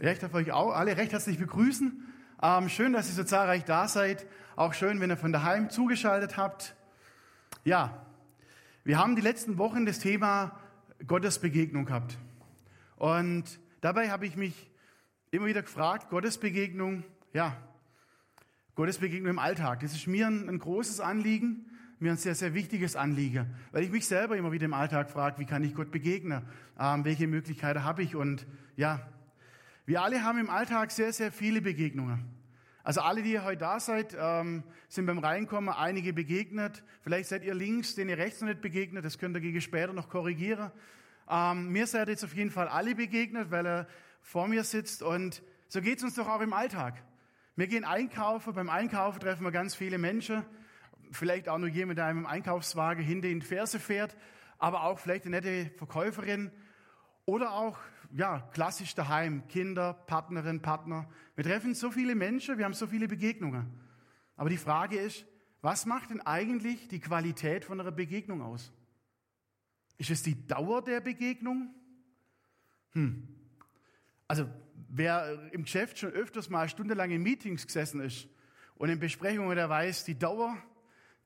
Ich darf euch auch alle recht herzlich begrüßen. Ähm, schön, dass ihr so zahlreich da seid. Auch schön, wenn ihr von daheim zugeschaltet habt. Ja, wir haben die letzten Wochen das Thema Gottes Begegnung gehabt. Und dabei habe ich mich immer wieder gefragt, Gottes Begegnung, ja, Gottes Begegnung im Alltag. Das ist mir ein, ein großes Anliegen, mir ein sehr, sehr wichtiges Anliegen, weil ich mich selber immer wieder im Alltag frage, wie kann ich Gott begegnen? Ähm, welche Möglichkeiten habe ich? Und ja, wir alle haben im Alltag sehr, sehr viele Begegnungen. Also alle, die ihr heute da seid, ähm, sind beim Reinkommen einige begegnet. Vielleicht seid ihr links, denen ihr rechts noch nicht begegnet. Das könnt ihr gegen später noch korrigieren. Ähm, mir seid jetzt auf jeden Fall alle begegnet, weil er vor mir sitzt. Und so geht es uns doch auch im Alltag. Wir gehen einkaufen. Beim Einkaufen treffen wir ganz viele Menschen. Vielleicht auch nur jemand, der einem im Einkaufswagen hinter in die Ferse fährt. Aber auch vielleicht eine nette Verkäuferin. Oder auch ja, klassisch daheim, Kinder, Partnerin, Partner. Wir treffen so viele Menschen, wir haben so viele Begegnungen. Aber die Frage ist, was macht denn eigentlich die Qualität von einer Begegnung aus? Ist es die Dauer der Begegnung? Hm. Also, wer im Geschäft schon öfters mal stundenlang in Meetings gesessen ist und in Besprechungen, der weiß, die Dauer,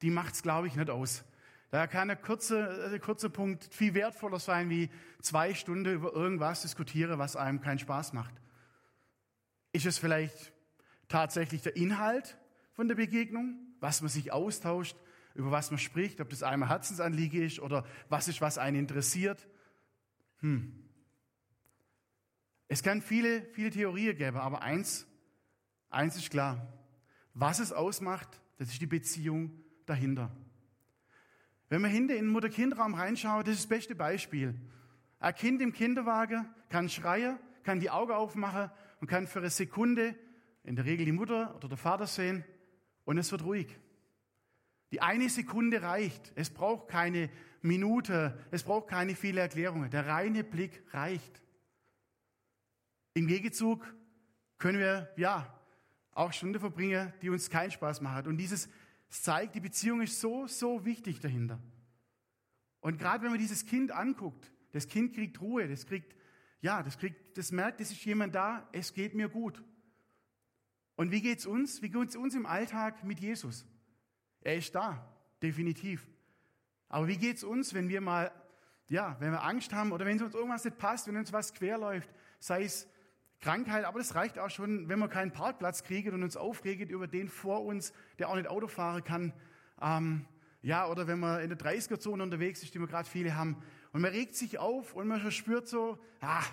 die macht es, glaube ich, nicht aus. Da kann ein kurzer, kurzer Punkt viel wertvoller sein, wie zwei Stunden über irgendwas diskutieren, was einem keinen Spaß macht. Ist es vielleicht tatsächlich der Inhalt von der Begegnung, was man sich austauscht, über was man spricht, ob das einem Herzensanliege ist oder was ist, was einen interessiert? Hm. Es kann viele, viele Theorien geben, aber eins, eins ist klar. Was es ausmacht, das ist die Beziehung dahinter. Wenn man hinter in den Mutter-Kind-Raum reinschaut, das ist das beste Beispiel. Ein Kind im Kinderwagen kann schreien, kann die Augen aufmachen und kann für eine Sekunde in der Regel die Mutter oder der Vater sehen und es wird ruhig. Die eine Sekunde reicht. Es braucht keine Minute, es braucht keine viele Erklärungen. Der reine Blick reicht. Im Gegenzug können wir, ja, auch Stunden verbringen, die uns keinen Spaß machen. Und dieses es zeigt, die Beziehung ist so, so wichtig dahinter. Und gerade wenn man dieses Kind anguckt, das Kind kriegt Ruhe, das kriegt, ja, das kriegt, das merkt, es ist jemand da, es geht mir gut. Und wie geht's uns? Wie geht's uns im Alltag mit Jesus? Er ist da, definitiv. Aber wie geht's uns, wenn wir mal, ja, wenn wir Angst haben oder wenn uns irgendwas nicht passt, wenn uns was querläuft, sei es Krankheit, aber das reicht auch schon, wenn wir keinen Parkplatz kriegen und uns aufregen über den vor uns, der auch nicht Auto fahren kann. Ähm, ja, oder wenn man in der 30er-Zone unterwegs ist, die wir gerade viele haben. Und man regt sich auf und man spürt so, ah,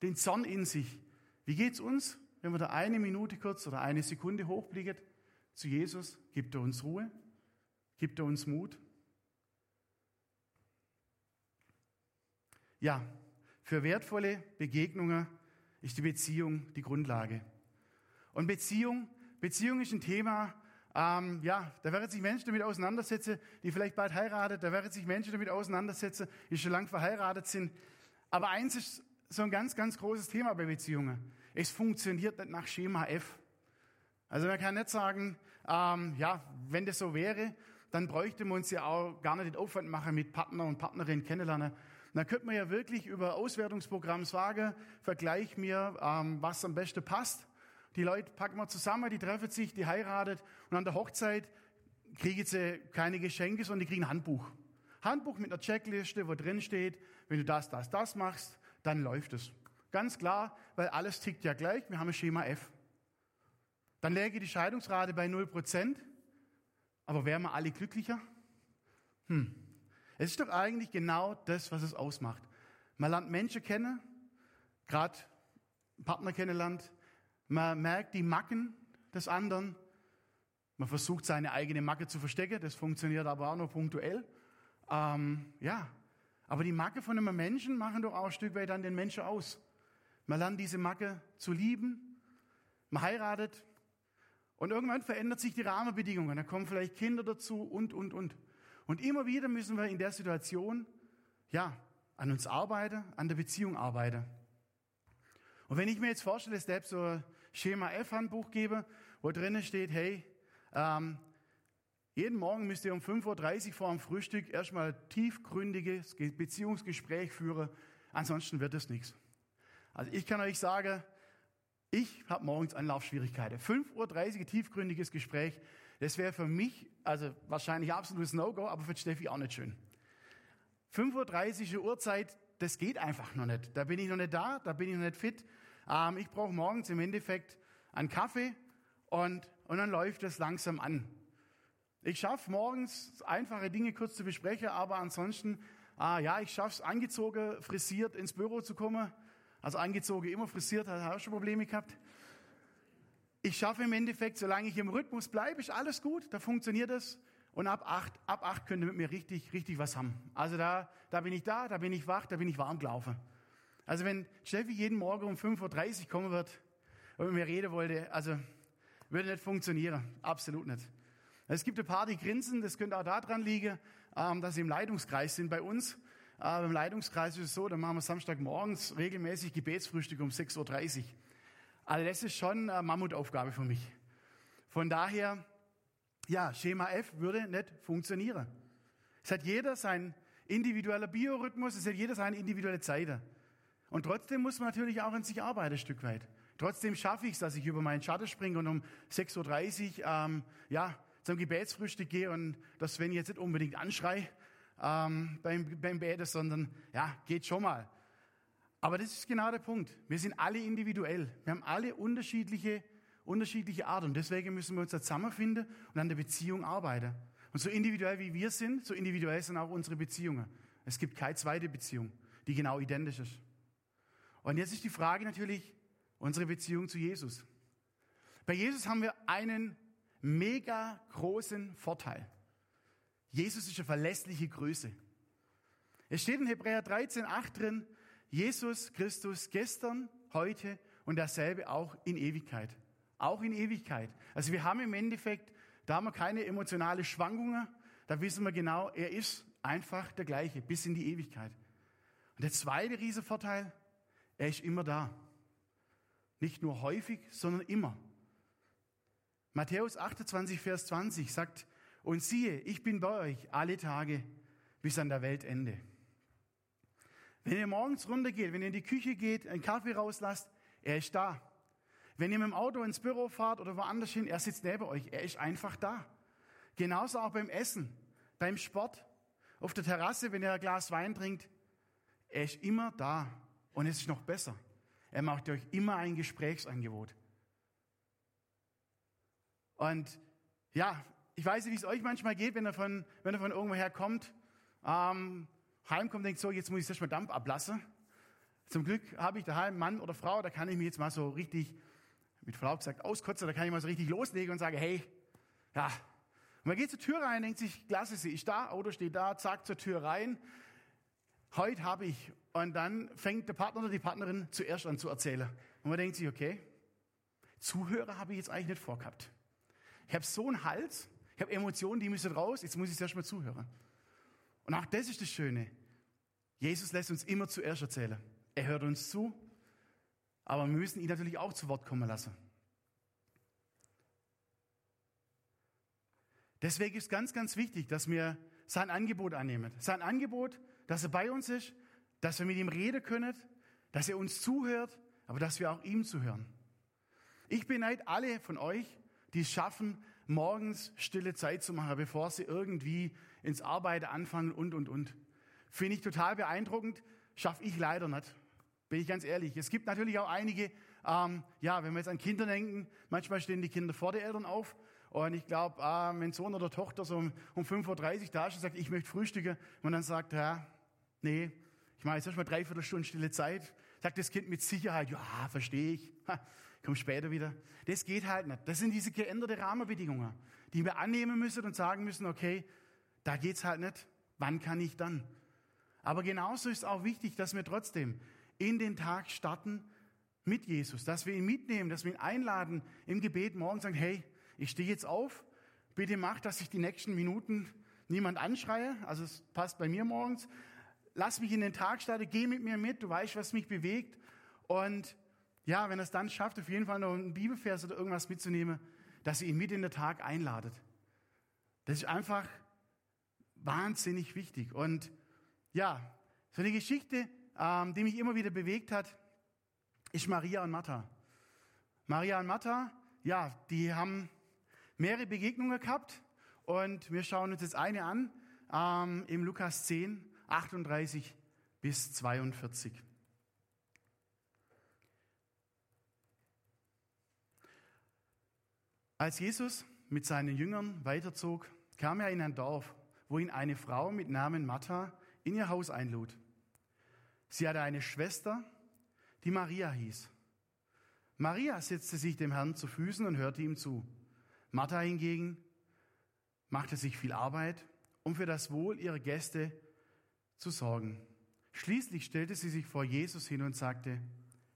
den Zorn in sich. Wie geht's uns, wenn wir da eine Minute kurz oder eine Sekunde hochblicken zu Jesus? Gibt er uns Ruhe? Gibt er uns Mut? Ja, für wertvolle Begegnungen ist die Beziehung die Grundlage. Und Beziehung, Beziehung ist ein Thema, ähm, ja, da werden sich Menschen damit auseinandersetzen, die vielleicht bald heiraten, da werden sich Menschen damit auseinandersetzen, die schon lange verheiratet sind. Aber eins ist so ein ganz, ganz großes Thema bei Beziehungen. Es funktioniert nicht nach Schema F. Also man kann nicht sagen, ähm, ja, wenn das so wäre, dann bräuchte man uns ja auch gar nicht den Aufwand machen mit Partner und Partnerin kennenlernen, dann könnte man ja wirklich über Auswertungsprogramm sagen, vergleich mir, ähm, was am besten passt. Die Leute packen wir zusammen, die treffen sich, die heiratet und an der Hochzeit kriegen sie keine Geschenke, sondern die kriegen ein Handbuch. Handbuch mit einer Checkliste, wo drin steht, wenn du das, das, das machst, dann läuft es. Ganz klar, weil alles tickt ja gleich, wir haben ein Schema F. Dann läge die Scheidungsrate bei 0%, aber wären wir alle glücklicher? Hm. Es ist doch eigentlich genau das, was es ausmacht. Man lernt Menschen kennen, gerade Partner kennenlernt. Man merkt die Macken des anderen. Man versucht seine eigene Macke zu verstecken. Das funktioniert aber auch nur punktuell. Ähm, ja, aber die Macke von einem Menschen machen doch auch ein Stück weit dann den Menschen aus. Man lernt diese Macke zu lieben. Man heiratet. Und irgendwann verändert sich die Rahmenbedingungen. Da kommen vielleicht Kinder dazu und, und, und. Und immer wieder müssen wir in der Situation, ja, an uns arbeiten, an der Beziehung arbeiten. Und wenn ich mir jetzt vorstelle, dass ich so ein Schema F-Handbuch gebe, wo drinnen steht, hey, ähm, jeden Morgen müsst ihr um 5.30 Uhr vor dem Frühstück erstmal tiefgründiges Beziehungsgespräch führen, ansonsten wird es nichts. Also ich kann euch sagen, Ich habe morgens Anlaufschwierigkeiten. 5.30 Uhr tiefgründiges Gespräch. Das wäre für mich, also wahrscheinlich absolutes No-Go, aber für Steffi auch nicht schön. 5.30 Uhr Uhrzeit, das geht einfach noch nicht. Da bin ich noch nicht da, da bin ich noch nicht fit. Ähm, ich brauche morgens im Endeffekt einen Kaffee und, und dann läuft es langsam an. Ich schaffe morgens einfache Dinge kurz zu besprechen, aber ansonsten, ah, ja, ich schaffe es angezogen, frisiert ins Büro zu kommen. Also angezogen, immer frisiert, hat auch schon Probleme gehabt. Ich schaffe im Endeffekt, solange ich im Rhythmus bleibe, ist alles gut, da funktioniert es. Und ab acht, ab acht könnt ihr mit mir richtig, richtig was haben. Also da, da bin ich da, da bin ich wach, da bin ich warm gelaufen. Also wenn Steffi jeden Morgen um 5.30 Uhr kommen wird und mit mir reden wollte, also würde nicht funktionieren. Absolut nicht. Es gibt ein paar, die grinsen, das könnte auch daran liegen, ähm, dass sie im Leitungskreis sind bei uns. Aber im Leitungskreis ist es so, da machen wir Samstagmorgens regelmäßig Gebetsfrühstück um 6.30 Uhr. Also das ist schon eine Mammutaufgabe für mich. Von daher, ja, Schema F würde nicht funktionieren. Es hat jeder sein individueller Biorhythmus, es hat jeder seine individuelle Zeit. Und trotzdem muss man natürlich auch an sich arbeiten, ein Stück weit. Trotzdem schaffe ich es, dass ich über meinen Schatten springe und um 6.30 Uhr ähm, ja, zum Gebetsfrühstück gehe und dass Sven jetzt nicht unbedingt anschrei ähm, beim, beim Beten, sondern ja, geht schon mal. Aber das ist genau der Punkt. Wir sind alle individuell. Wir haben alle unterschiedliche, unterschiedliche Art. Und deswegen müssen wir uns da zusammenfinden und an der Beziehung arbeiten. Und so individuell wie wir sind, so individuell sind auch unsere Beziehungen. Es gibt keine zweite Beziehung, die genau identisch ist. Und jetzt ist die Frage natürlich unsere Beziehung zu Jesus. Bei Jesus haben wir einen mega großen Vorteil. Jesus ist eine verlässliche Größe. Es steht in Hebräer 13, 8 drin, Jesus Christus gestern, heute und dasselbe auch in Ewigkeit. Auch in Ewigkeit. Also wir haben im Endeffekt, da haben wir keine emotionale Schwankungen, da wissen wir genau, er ist einfach der gleiche bis in die Ewigkeit. Und der zweite Riesenvorteil, er ist immer da. Nicht nur häufig, sondern immer. Matthäus 28, Vers 20 sagt, und siehe, ich bin bei euch alle Tage bis an der Weltende. Wenn ihr morgens runtergeht, wenn ihr in die Küche geht, einen Kaffee rauslasst, er ist da. Wenn ihr mit dem Auto ins Büro fahrt oder woanders hin, er sitzt neben euch, er ist einfach da. Genauso auch beim Essen, beim Sport, auf der Terrasse, wenn ihr ein Glas Wein trinkt, er ist immer da. Und es ist noch besser. Er macht euch immer ein Gesprächsangebot. Und ja, ich weiß nicht, wie es euch manchmal geht, wenn er von, wenn er von irgendwoher kommt. Ähm, heimkommt, denkt so, jetzt muss ich erstmal Dampf ablassen. Zum Glück habe ich daheim Mann oder Frau, da kann ich mich jetzt mal so richtig, mit Frau gesagt, auskotzen, da kann ich mal so richtig loslegen und sagen, hey, ja. Und man geht zur Tür rein, denkt sich, klasse, sie ist da, Auto steht da, zack, zur Tür rein. Heute habe ich. Und dann fängt der Partner oder die Partnerin zuerst an zu erzählen. Und man denkt sich, okay, Zuhörer habe ich jetzt eigentlich nicht vorgehabt. Ich habe so einen Hals, ich habe Emotionen, die müssen raus, jetzt muss ich erst mal zuhören. Und auch das ist das Schöne. Jesus lässt uns immer zuerst erzählen. Er hört uns zu, aber wir müssen ihn natürlich auch zu Wort kommen lassen. Deswegen ist ganz, ganz wichtig, dass wir sein Angebot annehmen. Sein Angebot, dass er bei uns ist, dass wir mit ihm reden können, dass er uns zuhört, aber dass wir auch ihm zuhören. Ich beneide alle von euch, die es schaffen, morgens stille Zeit zu machen, bevor sie irgendwie ins Arbeiten anfangen und, und, und. Finde ich total beeindruckend, schaffe ich leider nicht. Bin ich ganz ehrlich. Es gibt natürlich auch einige, ähm, ja, wenn wir jetzt an Kinder denken, manchmal stehen die Kinder vor den Eltern auf. Und ich glaube, äh, wenn Sohn oder Tochter so um, um 5.30 Uhr da ist und sagt, ich möchte frühstücken, und dann sagt, ja, nee, ich mache jetzt erstmal dreiviertel Stunden stille Zeit, sagt das Kind mit Sicherheit, ja, verstehe ich, ha, komm später wieder. Das geht halt nicht. Das sind diese geänderte Rahmenbedingungen, die wir annehmen müssen und sagen müssen, okay, da geht's halt nicht. Wann kann ich dann? Aber genauso ist auch wichtig, dass wir trotzdem in den Tag starten mit Jesus, dass wir ihn mitnehmen, dass wir ihn einladen im Gebet morgen sagen, hey, ich stehe jetzt auf, bitte mach, dass ich die nächsten Minuten niemand anschreie, also es passt bei mir morgens, lass mich in den Tag starten, geh mit mir mit, du weißt, was mich bewegt und ja, wenn er es dann schafft, auf jeden Fall noch einen Bibelvers oder irgendwas mitzunehmen, dass ihr ihn mit in den Tag einladet. Das ist einfach wahnsinnig wichtig. Und ja, so eine Geschichte, ähm, die mich immer wieder bewegt hat, ist Maria und Martha. Maria und Martha, ja, die haben mehrere Begegnungen gehabt und wir schauen uns jetzt eine an ähm, im Lukas 10, 38 bis 42. Als Jesus mit seinen Jüngern weiterzog, kam er in ein Dorf, wo ihn eine Frau mit Namen Martha in ihr Haus einlud. Sie hatte eine Schwester, die Maria hieß. Maria setzte sich dem Herrn zu Füßen und hörte ihm zu. Martha hingegen machte sich viel Arbeit, um für das Wohl ihrer Gäste zu sorgen. Schließlich stellte sie sich vor Jesus hin und sagte,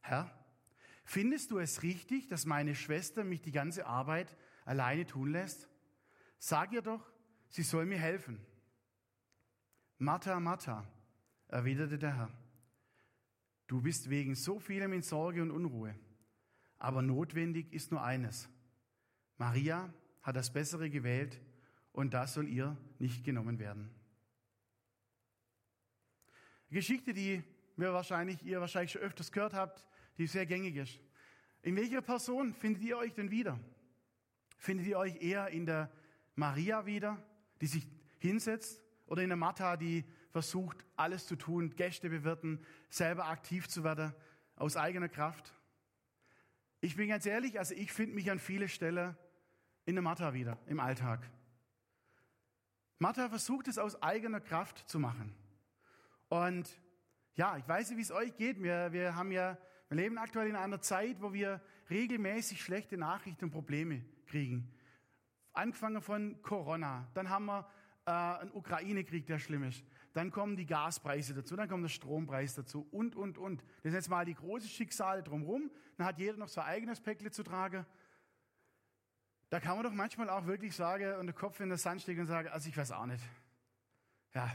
Herr, findest du es richtig, dass meine Schwester mich die ganze Arbeit alleine tun lässt? Sag ihr doch, sie soll mir helfen. Martha, Martha, erwiderte der Herr, du bist wegen so vielem in Sorge und Unruhe, aber notwendig ist nur eines. Maria hat das Bessere gewählt und das soll ihr nicht genommen werden. Geschichte, die wir wahrscheinlich, ihr wahrscheinlich schon öfters gehört habt, die sehr gängig ist. In welcher Person findet ihr euch denn wieder? Findet ihr euch eher in der Maria wieder, die sich hinsetzt, oder in der Martha, die versucht, alles zu tun, Gäste bewirten, selber aktiv zu werden, aus eigener Kraft? Ich bin ganz ehrlich, also ich finde mich an viele Stellen in der Martha wieder, im Alltag. Martha versucht es aus eigener Kraft zu machen. Und ja, ich weiß nicht, wie es euch geht. Wir, wir haben ja, wir leben aktuell in einer Zeit, wo wir regelmäßig schlechte Nachrichten und Probleme kriegen. Angefangen von Corona, dann haben wir äh, einen Ukraine-Krieg, der schlimm ist. Dann kommen die Gaspreise dazu, dann kommt der Strompreis dazu und, und, und. Das sind jetzt mal die großen Schicksale drumherum. Dann hat jeder noch sein eigenes Päckle zu tragen. Da kann man doch manchmal auch wirklich sagen und den Kopf in den Sand stecken und sagen, also ich weiß auch nicht. Ja,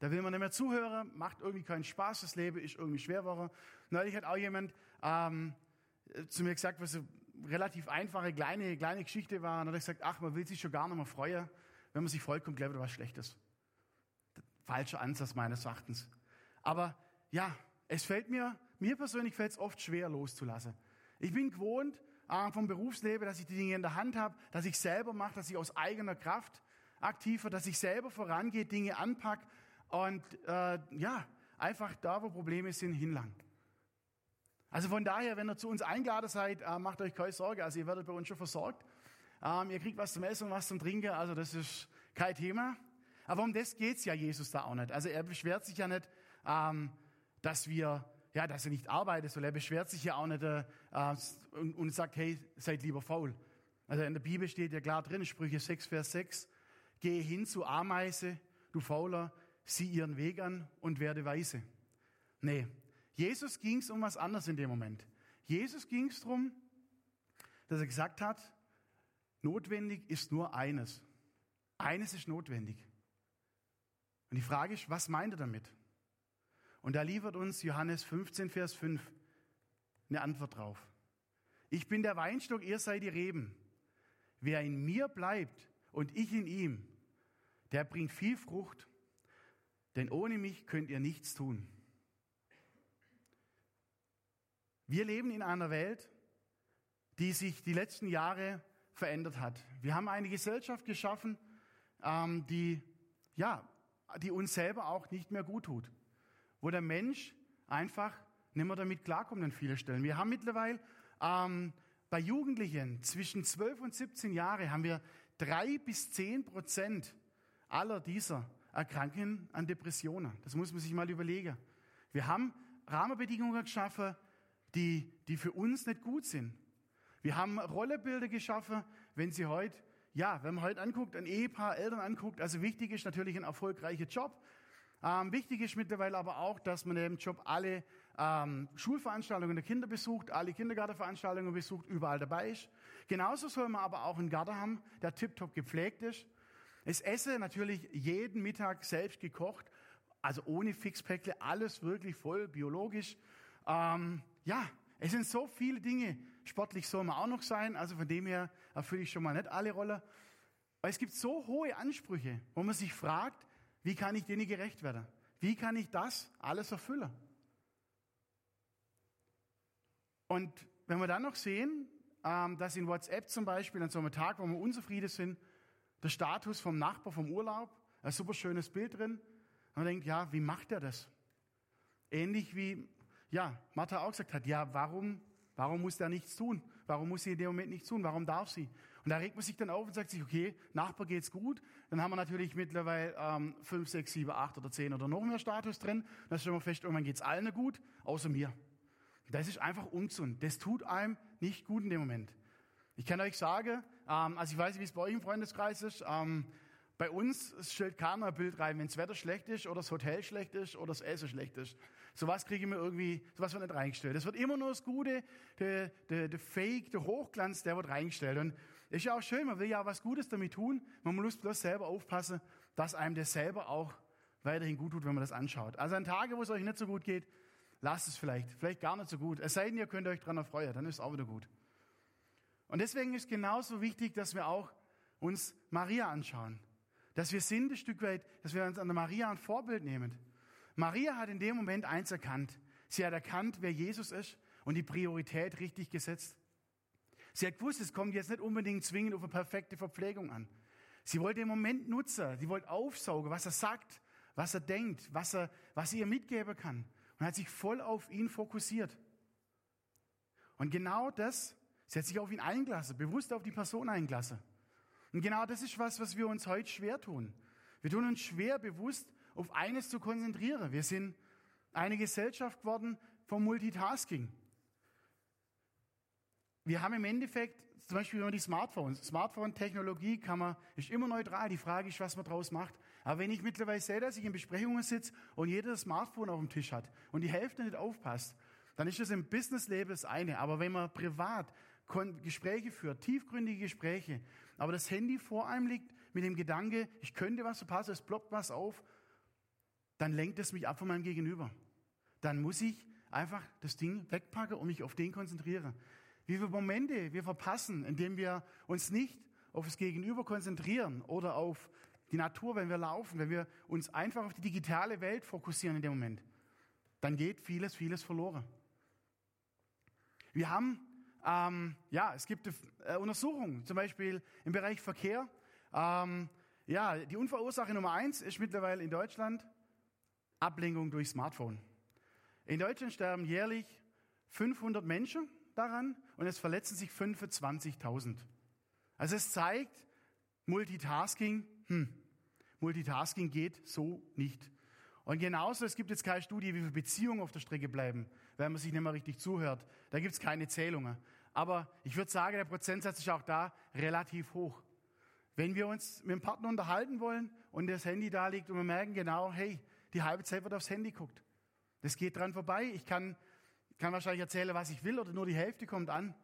da will man nicht mehr zuhören, macht irgendwie keinen Spaß, das Leben ist irgendwie schwerer. Neulich hat auch jemand ähm, zu mir gesagt, was eine relativ einfache, kleine, kleine Geschichte war. Und hat gesagt, ach, man will sich schon gar nicht mehr freuen, wenn man sich vollkommen glaubt, was Schlechtes. Falscher Ansatz meines Erachtens. Aber ja, es fällt mir, mir persönlich fällt es oft schwer loszulassen. Ich bin gewohnt äh, vom Berufsleben, dass ich die Dinge in der Hand habe, dass ich selber mache, dass ich aus eigener Kraft aktiver, dass ich selber vorangehe, Dinge anpacke und äh, ja, einfach da, wo Probleme sind, hinlangen. Also von daher, wenn ihr zu uns eingeladen seid, äh, macht euch keine Sorge. Also ihr werdet bei uns schon versorgt. Ähm, ihr kriegt was zum Essen und was zum Trinken. Also das ist kein Thema. Aber um das geht's ja Jesus da auch nicht. Also er beschwert sich ja nicht, ähm, dass wir, ja, dass er nicht arbeitet, sondern er beschwert sich ja auch nicht äh, und, und sagt, hey, seid lieber faul. Also in der Bibel steht ja klar drin, Sprüche 6, Vers 6, gehe hin zu Ameise, du Fauler, sieh ihren Weg an und werde weise. Nee, Jesus ging es um was anderes in dem Moment. Jesus ging es darum, dass er gesagt hat, notwendig ist nur eines. Eines ist notwendig. Und die Frage ist, was meint er damit? Und da liefert uns Johannes 15, Vers 5 eine Antwort drauf. Ich bin der Weinstock, ihr seid die Reben. Wer in mir bleibt und ich in ihm, der bringt viel Frucht, denn ohne mich könnt ihr nichts tun. Wir leben in einer Welt, die sich die letzten Jahre verändert hat. Wir haben eine Gesellschaft geschaffen, ähm, die, ja, die uns selber auch nicht mehr gut tut. Wo der Mensch einfach nicht mehr damit klarkommt an vielen Stellen. Wir haben mittlerweile ähm, bei Jugendlichen zwischen 12 und 17 Jahren haben wir drei bis zehn Prozent aller dieser erkranken an Depressionen. Das muss man sich mal überlegen. Wir haben Rahmenbedingungen geschaffen, die, die für uns nicht gut sind. Wir haben Rollebilder geschaffen, wenn Sie heute, ja, wenn man heute anguckt, ein Ehepaar, Eltern anguckt, also wichtig ist natürlich ein erfolgreicher Job. Ähm, wichtig ist mittlerweile aber auch, dass man im Job alle ähm, Schulveranstaltungen der Kinder besucht, alle Kindergartenveranstaltungen besucht, überall dabei ist. Genauso soll man aber auch einen Garten haben, der tiptop gepflegt ist ich esse natürlich jeden Mittag selbst gekocht, also ohne Fixpäckle, alles wirklich voll biologisch. Ähm, ja, es sind so viele Dinge. Sportlich soll man auch noch sein, also von dem her erfülle ich schon mal nicht alle Rollen. Aber es gibt so hohe Ansprüche, wo man sich fragt, wie kann ich denen gerecht werden? Wie kann ich das alles erfüllen? Und wenn wir dann noch sehen, ähm, dass in WhatsApp zum Beispiel an so einem Tag, wo wir unzufrieden sind, der Status vom Nachbar vom Urlaub, ein super schönes Bild drin. Und man denkt, ja, wie macht er das? Ähnlich wie, ja, Martha auch gesagt hat, ja, warum, warum muss der nichts tun? Warum muss sie in dem Moment nichts tun? Warum darf sie? Und da regt man sich dann auf und sagt sich, okay, Nachbar geht's gut. Dann haben wir natürlich mittlerweile ähm, 5, 6, 7, 8 oder 10 oder noch mehr Status drin. Dann stellen wir fest, irgendwann geht's allen gut, außer mir. Das ist einfach ungesund. Das tut einem nicht gut in dem Moment. Ich kann euch sagen, ähm, also ich weiß nicht, wie es bei euch im Freundeskreis ist. Ähm, bei uns stellt keiner ein Bild rein, wenn das Wetter schlecht ist oder das Hotel schlecht ist oder das Essen schlecht ist. Sowas kriege ich mir irgendwie, sowas wird nicht reingestellt. Es wird immer nur das Gute, der, der, der Fake, der Hochglanz, der wird reingestellt. Und ist ja auch schön, man will ja was Gutes damit tun. Man muss bloß selber aufpassen, dass einem das selber auch weiterhin gut tut, wenn man das anschaut. Also an Tagen, wo es euch nicht so gut geht, lasst es vielleicht. Vielleicht gar nicht so gut. Es sei denn, ihr könnt euch daran erfreuen, dann ist es auch wieder gut. Und deswegen ist genauso wichtig, dass wir auch uns Maria anschauen. Dass wir sind ein Stück weit, dass wir uns an der Maria ein Vorbild nehmen. Maria hat in dem Moment eins erkannt. Sie hat erkannt, wer Jesus ist und die Priorität richtig gesetzt. Sie hat gewusst, es kommt jetzt nicht unbedingt zwingend auf eine perfekte Verpflegung an. Sie wollte den Moment nutzen, sie wollte aufsaugen, was er sagt, was er denkt, was er, was sie ihr mitgeben kann. Und hat sich voll auf ihn fokussiert. Und genau das, sie hat sich auf ihn eingelassen, bewusst auf die Person eingelassen. Und genau das ist was, was wir uns heute schwer tun. Wir tun uns schwer, bewusst auf eines zu konzentrieren. Wir sind eine Gesellschaft geworden vom Multitasking wir haben im Endeffekt, zum Beispiel immer die Smartphones. Smartphone-Technologie kann man, ist immer neutral. Die Frage ist, was man daraus macht. Aber wenn ich mittlerweile sehe, dass ich in Besprechungen sitze und jeder das Smartphone auf dem Tisch hat und die Hälfte nicht aufpasst, dann ist das im Businessleben das eine. Aber wenn man privat Gespräche führt, tiefgründige Gespräche, aber das Handy vor einem liegt mit dem Gedanke, ich könnte was verpassen, es ploppt was auf, dann lenkt es mich ab von meinem Gegenüber. Dann muss ich einfach das Ding wegpacken und mich auf den konzentrieren. Wie viele Momente wir verpassen, indem wir uns nicht auf das Gegenüber konzentrieren oder auf die Natur, wenn wir laufen, wenn wir uns einfach auf die digitale Welt fokussieren in dem Moment, dann geht vieles, vieles verloren. Wir haben, ähm, ja, es gibt äh, Untersuchungen, zum Beispiel im Bereich Verkehr. Ähm, ja, die Unfallursache Nummer eins ist mittlerweile in Deutschland Ablenkung durch Smartphone. In Deutschland sterben jährlich 500 Menschen daran und es verletzen sich 25.000. Also es zeigt, Multitasking, hm, Multitasking geht so nicht. Und genauso, es gibt jetzt keine Studie, wie viele Beziehungen auf der Strecke bleiben, wenn man sich nicht mehr richtig zuhört. Da gibt es keine Zählungen. Aber ich würde sagen, der Prozentsatz ist auch da relativ hoch. Wenn wir uns mit dem Partner unterhalten wollen und das Handy da liegt und wir merken genau, hey, die halbe Zeit wird aufs Handy guckt. Das geht dran vorbei. Ich kann kann wahrscheinlich erzählen, was ich will oder nur die Hälfte kommt an,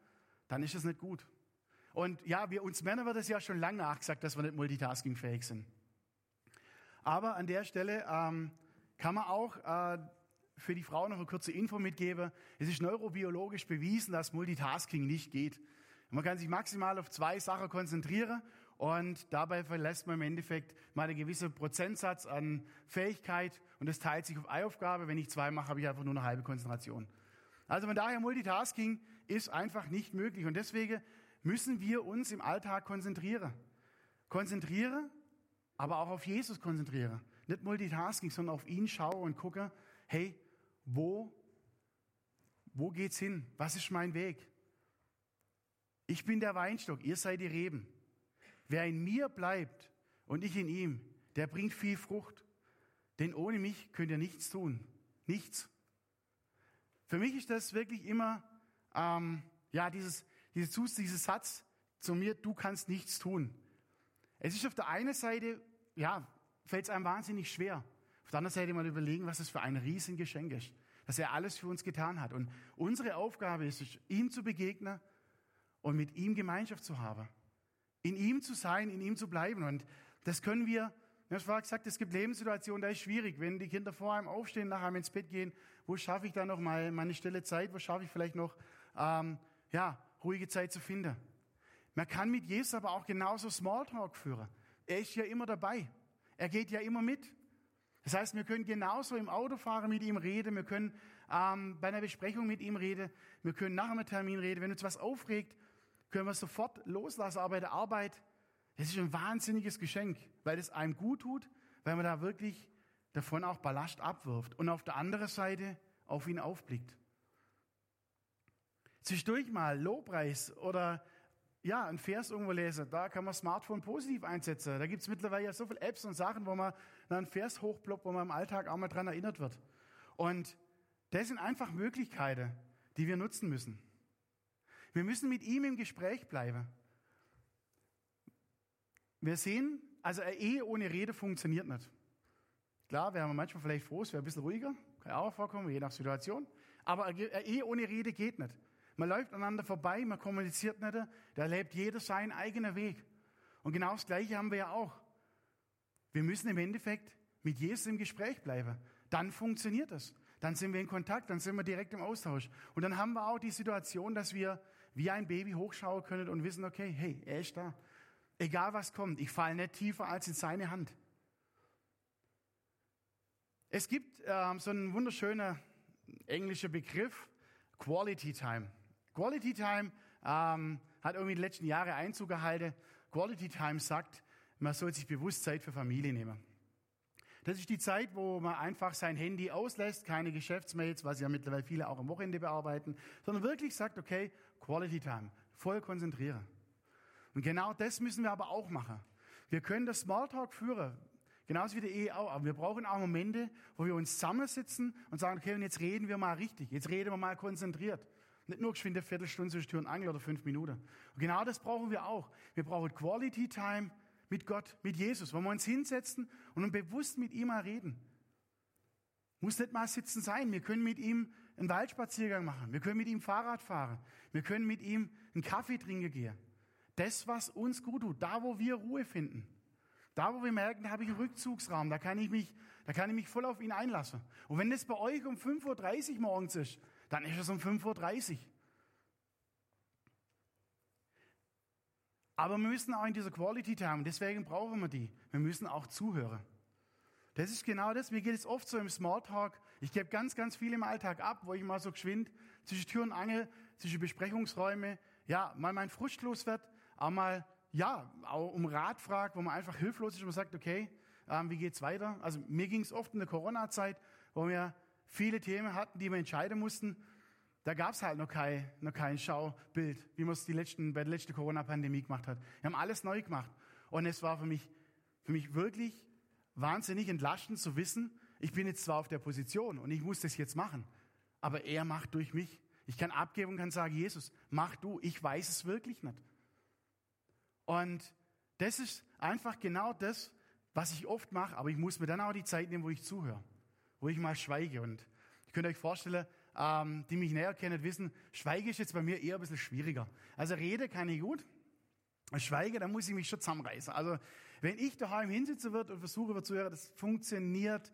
dann ist es nicht gut. Und ja, wir uns Männer wird es ja schon lange nachgesagt, dass wir nicht multitaskingfähig sind. Aber an der Stelle ähm, kann man auch äh, für die Frau noch eine kurze Info mitgeben. Es ist neurobiologisch bewiesen, dass Multitasking nicht geht. Man kann sich maximal auf zwei Sachen konzentrieren und dabei verlässt man im Endeffekt mal einen gewissen Prozentsatz an Fähigkeit und das teilt sich auf eine Aufgabe. Wenn ich zwei mache, habe ich einfach nur eine halbe Konzentration. Also von daher, Multitasking ist einfach nicht möglich. Und deswegen müssen wir uns im Alltag konzentrieren. Konzentrieren, aber auch auf Jesus konzentrieren. Nicht Multitasking, sondern auf ihn schauen und gucken, hey, wo, wo geht's hin? Was ist mein Weg? Ich bin der Weinstock, ihr seid die Reben. Wer in mir bleibt und ich in ihm, der bringt viel Frucht. Denn ohne mich könnt ihr nichts tun. Nichts. Für mich ist das wirklich immer, ähm, ja, dieses, dieses, dieses Satz zu mir, du kannst nichts tun. Es ist auf der einen Seite, ja, fällt es einem wahnsinnig schwer. Auf der anderen Seite mal überlegen, was das für ein Riesengeschenk ist, dass er alles für uns getan hat. Und unsere Aufgabe ist es, ihm zu begegnen und mit ihm Gemeinschaft zu haben. In ihm zu sein, in ihm zu bleiben. Und das können wir ich habe vorher gesagt, es gibt Lebenssituationen, da ist schwierig. Wenn die Kinder vor einem aufstehen, nach einem ins Bett gehen, wo schaffe ich da noch mal meine stille Zeit? Wo schaffe ich vielleicht noch, ähm, ja, ruhige Zeit zu finden? Man kann mit Jesus aber auch genauso Smalltalk führen. Er ist ja immer dabei. Er geht ja immer mit. Das heißt, wir können genauso im Autofahren mit ihm reden, wir können ähm, bei einer Besprechung mit ihm reden, wir können nach einem Termin reden. Wenn uns was aufregt, können wir sofort loslassen. Aber bei der Arbeit, das ist ein wahnsinniges Geschenk, weil es einem gut tut, weil man da wirklich davon auch Ballast abwirft und auf der anderen Seite auf ihn aufblickt. Zwischendurch mal Lobpreis oder ja, ein Vers irgendwo lesen, da kann man Smartphone positiv einsetzen. Da gibt es mittlerweile ja so viele Apps und Sachen, wo man einen Vers hochploppt, wo man im Alltag auch mal dran erinnert wird. Und das sind einfach Möglichkeiten, die wir nutzen müssen. Wir müssen mit ihm im Gespräch bleiben. Wir sehen, also eine Ehe ohne Rede funktioniert nicht. Klar, wir manchmal vielleicht froh, es wäre ein bisschen ruhiger, kann auch vorkommen, je nach Situation. Aber eine Ehe ohne Rede geht nicht. Man läuft aneinander vorbei, man kommuniziert nicht, da lebt jeder seinen eigenen Weg. Und genau das Gleiche haben wir ja auch. Wir müssen im Endeffekt mit Jesus im Gespräch bleiben. Dann funktioniert das. Dann sind wir in Kontakt, dann sind wir direkt im Austausch. Und dann haben wir auch die Situation, dass wir wie ein Baby hochschauen können und wissen, okay, hey, er ist da. Egal was kommt, ich falle nicht tiefer als in seine Hand. Es gibt ähm, so einen wunderschönen englischen Begriff, Quality Time. Quality Time ähm, hat irgendwie die letzten Jahre Einzug gehalten. Quality Time sagt, man soll sich bewusst Zeit für Familie nehmen. Das ist die Zeit, wo man einfach sein Handy auslässt, keine Geschäftsmails, was ja mittlerweile viele auch am Wochenende bearbeiten, sondern wirklich sagt, okay, Quality Time, voll konzentrieren. Und genau das müssen wir aber auch machen. Wir können das Smalltalk führen, genauso wie die Ehe auch, aber wir brauchen auch Momente, wo wir uns zusammensitzen und sagen, okay, und jetzt reden wir mal richtig, jetzt reden wir mal konzentriert. Nicht nur geschwind eine Viertelstunde zwischen Tür und Angel oder fünf Minuten. Und genau das brauchen wir auch. Wir brauchen Quality Time mit Gott, mit Jesus, wo wir uns hinsetzen und bewusst mit ihm mal reden. Muss nicht mal sitzen sein. Wir können mit ihm einen Waldspaziergang machen. Wir können mit ihm Fahrrad fahren. Wir können mit ihm einen Kaffee trinken gehen. Das, was uns gut tut, da, wo wir Ruhe finden. Da, wo wir merken, da habe ich einen Rückzugsraum, da kann ich mich, da kann ich mich voll auf ihn einlassen. Und wenn das bei euch um 5.30 Uhr morgens ist, dann ist es um 5.30 Uhr. Aber wir müssen auch in dieser Quality Time, deswegen brauchen wir die. Wir müssen auch zuhören. Das ist genau das. Mir geht es oft so im Smalltalk. Ich gebe ganz, ganz viel im Alltag ab, wo ich mal so geschwind zwischen Tür und Angel, zwischen Besprechungsräume, ja, mal mein Frust los wird, auch mal, ja, auch um Rat fragt, wo man einfach hilflos ist und man sagt, okay, ähm, wie geht's weiter? Also mir ging es oft in der Corona-Zeit, wo wir viele Themen hatten, die wir entscheiden mussten. Da gab es halt noch kein, noch kein Schaubild, wie man es bei der letzten Corona-Pandemie gemacht hat. Wir haben alles neu gemacht. Und es war für mich, für mich wirklich wahnsinnig entlastend zu wissen, ich bin jetzt zwar auf der Position und ich muss das jetzt machen, aber er macht durch mich. Ich kann abgeben und kann sagen, Jesus, mach du, ich weiß es wirklich nicht. Und das ist einfach genau das, was ich oft mache, aber ich muss mir dann auch die Zeit nehmen, wo ich zuhöre wo ich mal schweige. Und ich könnte euch vorstellen, ähm, die mich näher kennen, wissen, Schweige ist jetzt bei mir eher ein bisschen schwieriger. Also Rede kann ich gut. Schweige, da muss ich mich schon zusammenreißen. Also wenn ich daheim hinsitzen wird und versuche wird zu hören, das funktioniert,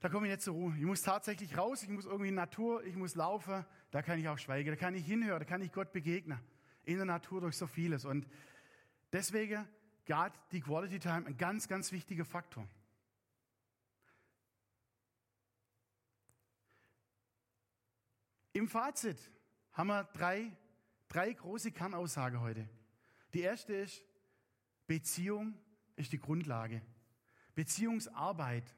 da komme ich nicht zur Ruhe. Ich muss tatsächlich raus, ich muss irgendwie in die Natur, ich muss laufen, da kann ich auch schweigen, da kann ich hinhören, da kann ich Gott begegnen. In der Natur durch so vieles. Und deswegen gerade die Quality Time ein ganz, ganz wichtiger Faktor. Im Fazit haben wir drei, drei große Kernaussagen heute. Die erste ist, Beziehung ist die Grundlage. Beziehungsarbeit.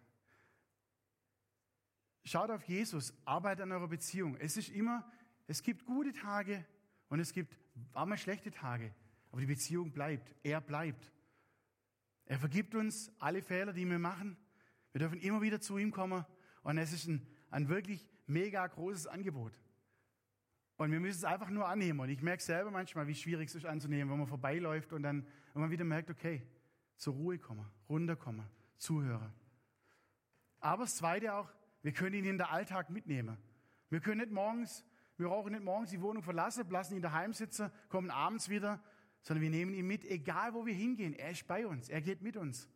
Schaut auf Jesus, arbeitet an eurer Beziehung. Es ist immer, es gibt gute Tage und es gibt mal schlechte Tage. Aber die Beziehung bleibt. Er bleibt. Er vergibt uns alle Fehler, die wir machen. Wir dürfen immer wieder zu ihm kommen. Und es ist ein, ein wirklich mega großes Angebot. Und wir müssen es einfach nur annehmen. Und ich merke selber manchmal, wie schwierig es ist anzunehmen, wenn man vorbeiläuft und dann man wieder merkt, okay, zur Ruhe kommen, runterkommen, zuhören. Aber das Zweite auch, wir können ihn in den Alltag mitnehmen. Wir können nicht morgens, wir brauchen nicht morgens die Wohnung verlassen, lassen ihn daheim sitzen, kommen abends wieder, sondern wir nehmen ihn mit, egal wo wir hingehen. Er ist bei uns, er geht mit uns.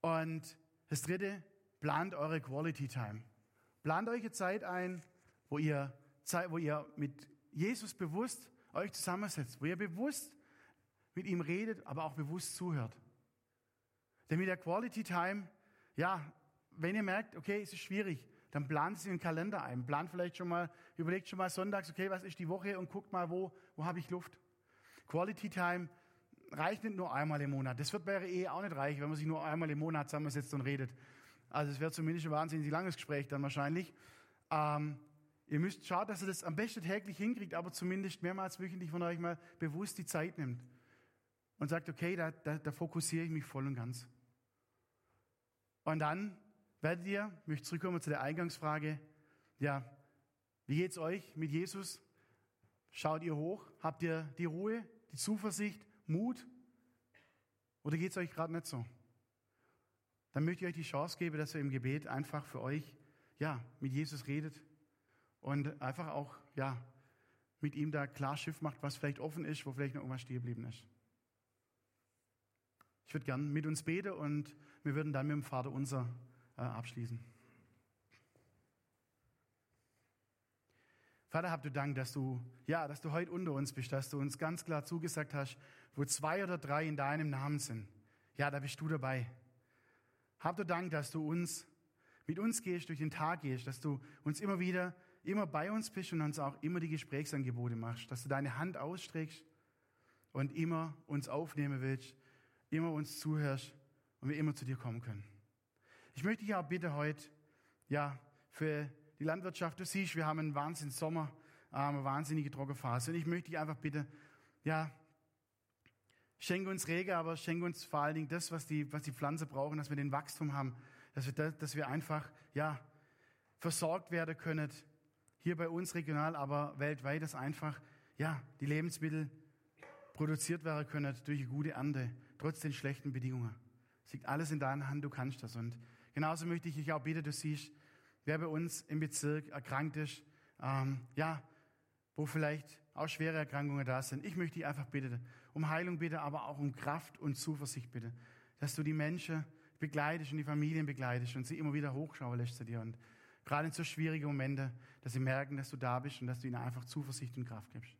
Und das Dritte, plant eure Quality Time. Plant euch eine Zeit ein, wo ihr wo ihr mit Jesus bewusst euch zusammensetzt, wo ihr bewusst mit ihm redet, aber auch bewusst zuhört. Denn mit der Quality Time, ja, wenn ihr merkt, okay, es ist schwierig, dann plant sie den Kalender ein. Plant vielleicht schon mal, überlegt schon mal sonntags, okay, was ist die Woche und guckt mal, wo, wo habe ich Luft. Quality Time reicht nicht nur einmal im Monat. Das wird bei ihrer Ehe auch nicht reichen, wenn man sich nur einmal im Monat zusammensetzt und redet. Also es wäre zumindest ein wahnsinnig langes Gespräch dann wahrscheinlich. Ähm, ihr müsst schauen, dass ihr das am besten täglich hinkriegt, aber zumindest mehrmals wöchentlich von euch mal bewusst die Zeit nimmt. Und sagt, okay, da, da, da fokussiere ich mich voll und ganz. Und dann werdet ihr, ich möchte zurückkommen zu der Eingangsfrage, ja, wie geht's euch mit Jesus? Schaut ihr hoch? Habt ihr die Ruhe, die Zuversicht, Mut? Oder geht's euch gerade nicht so? Dann möchte ich euch die Chance geben, dass ihr im Gebet einfach für euch, ja, mit Jesus redet und einfach auch, ja, mit ihm da klar Schiff macht, was vielleicht offen ist, wo vielleicht noch irgendwas stehen geblieben ist. Ich würde gern mit uns beten und wir würden dann mit dem Vater unser äh, abschließen. Vater, hab du Dank, dass du, ja, dass du heute unter uns bist, dass du uns ganz klar zugesagt hast, wo zwei oder drei in deinem Namen sind. Ja, da bist du dabei. Hab du Dank, dass du uns, mit uns gehst, durch den Tag gehst, dass du uns immer wieder, immer bei uns bist und uns auch immer die Gesprächsangebote machst, dass du deine Hand ausstreckst und immer uns aufnehmen willst, immer uns zuhörst und wir immer zu dir kommen können. Ich möchte dich auch bitte heute, ja, für die Landwirtschaft, du siehst, wir haben einen wahnsinnigen Sommer, eine wahnsinnige Trockenphase. Und ich möchte dich einfach bitte, ja, schenke uns Regen, aber schenke uns vor allen Dingen das, was die, was die Pflanze brauchen, dass wir den Wachstum haben, dass wir, dass wir einfach, ja, versorgt werden können, hier bei uns regional, aber weltweit, dass einfach, ja, die Lebensmittel produziert werden können durch eine gute Ernte, trotz den schlechten Bedingungen. Es liegt alles in deiner Hand, du kannst das. Und genauso möchte ich dich auch bitten, du siehst, wer bei uns im Bezirk erkrankt ist, ähm, ja, wo vielleicht auch schwere Erkrankungen da sind. Ich möchte dich einfach bitten, um Heilung bitte, aber auch um Kraft und Zuversicht bitte, dass du die Menschen begleitest und die Familien begleitest und sie immer wieder hochschauen lässt zu dir. Und gerade in so schwierigen Momenten, dass sie merken, dass du da bist und dass du ihnen einfach Zuversicht und Kraft gibst.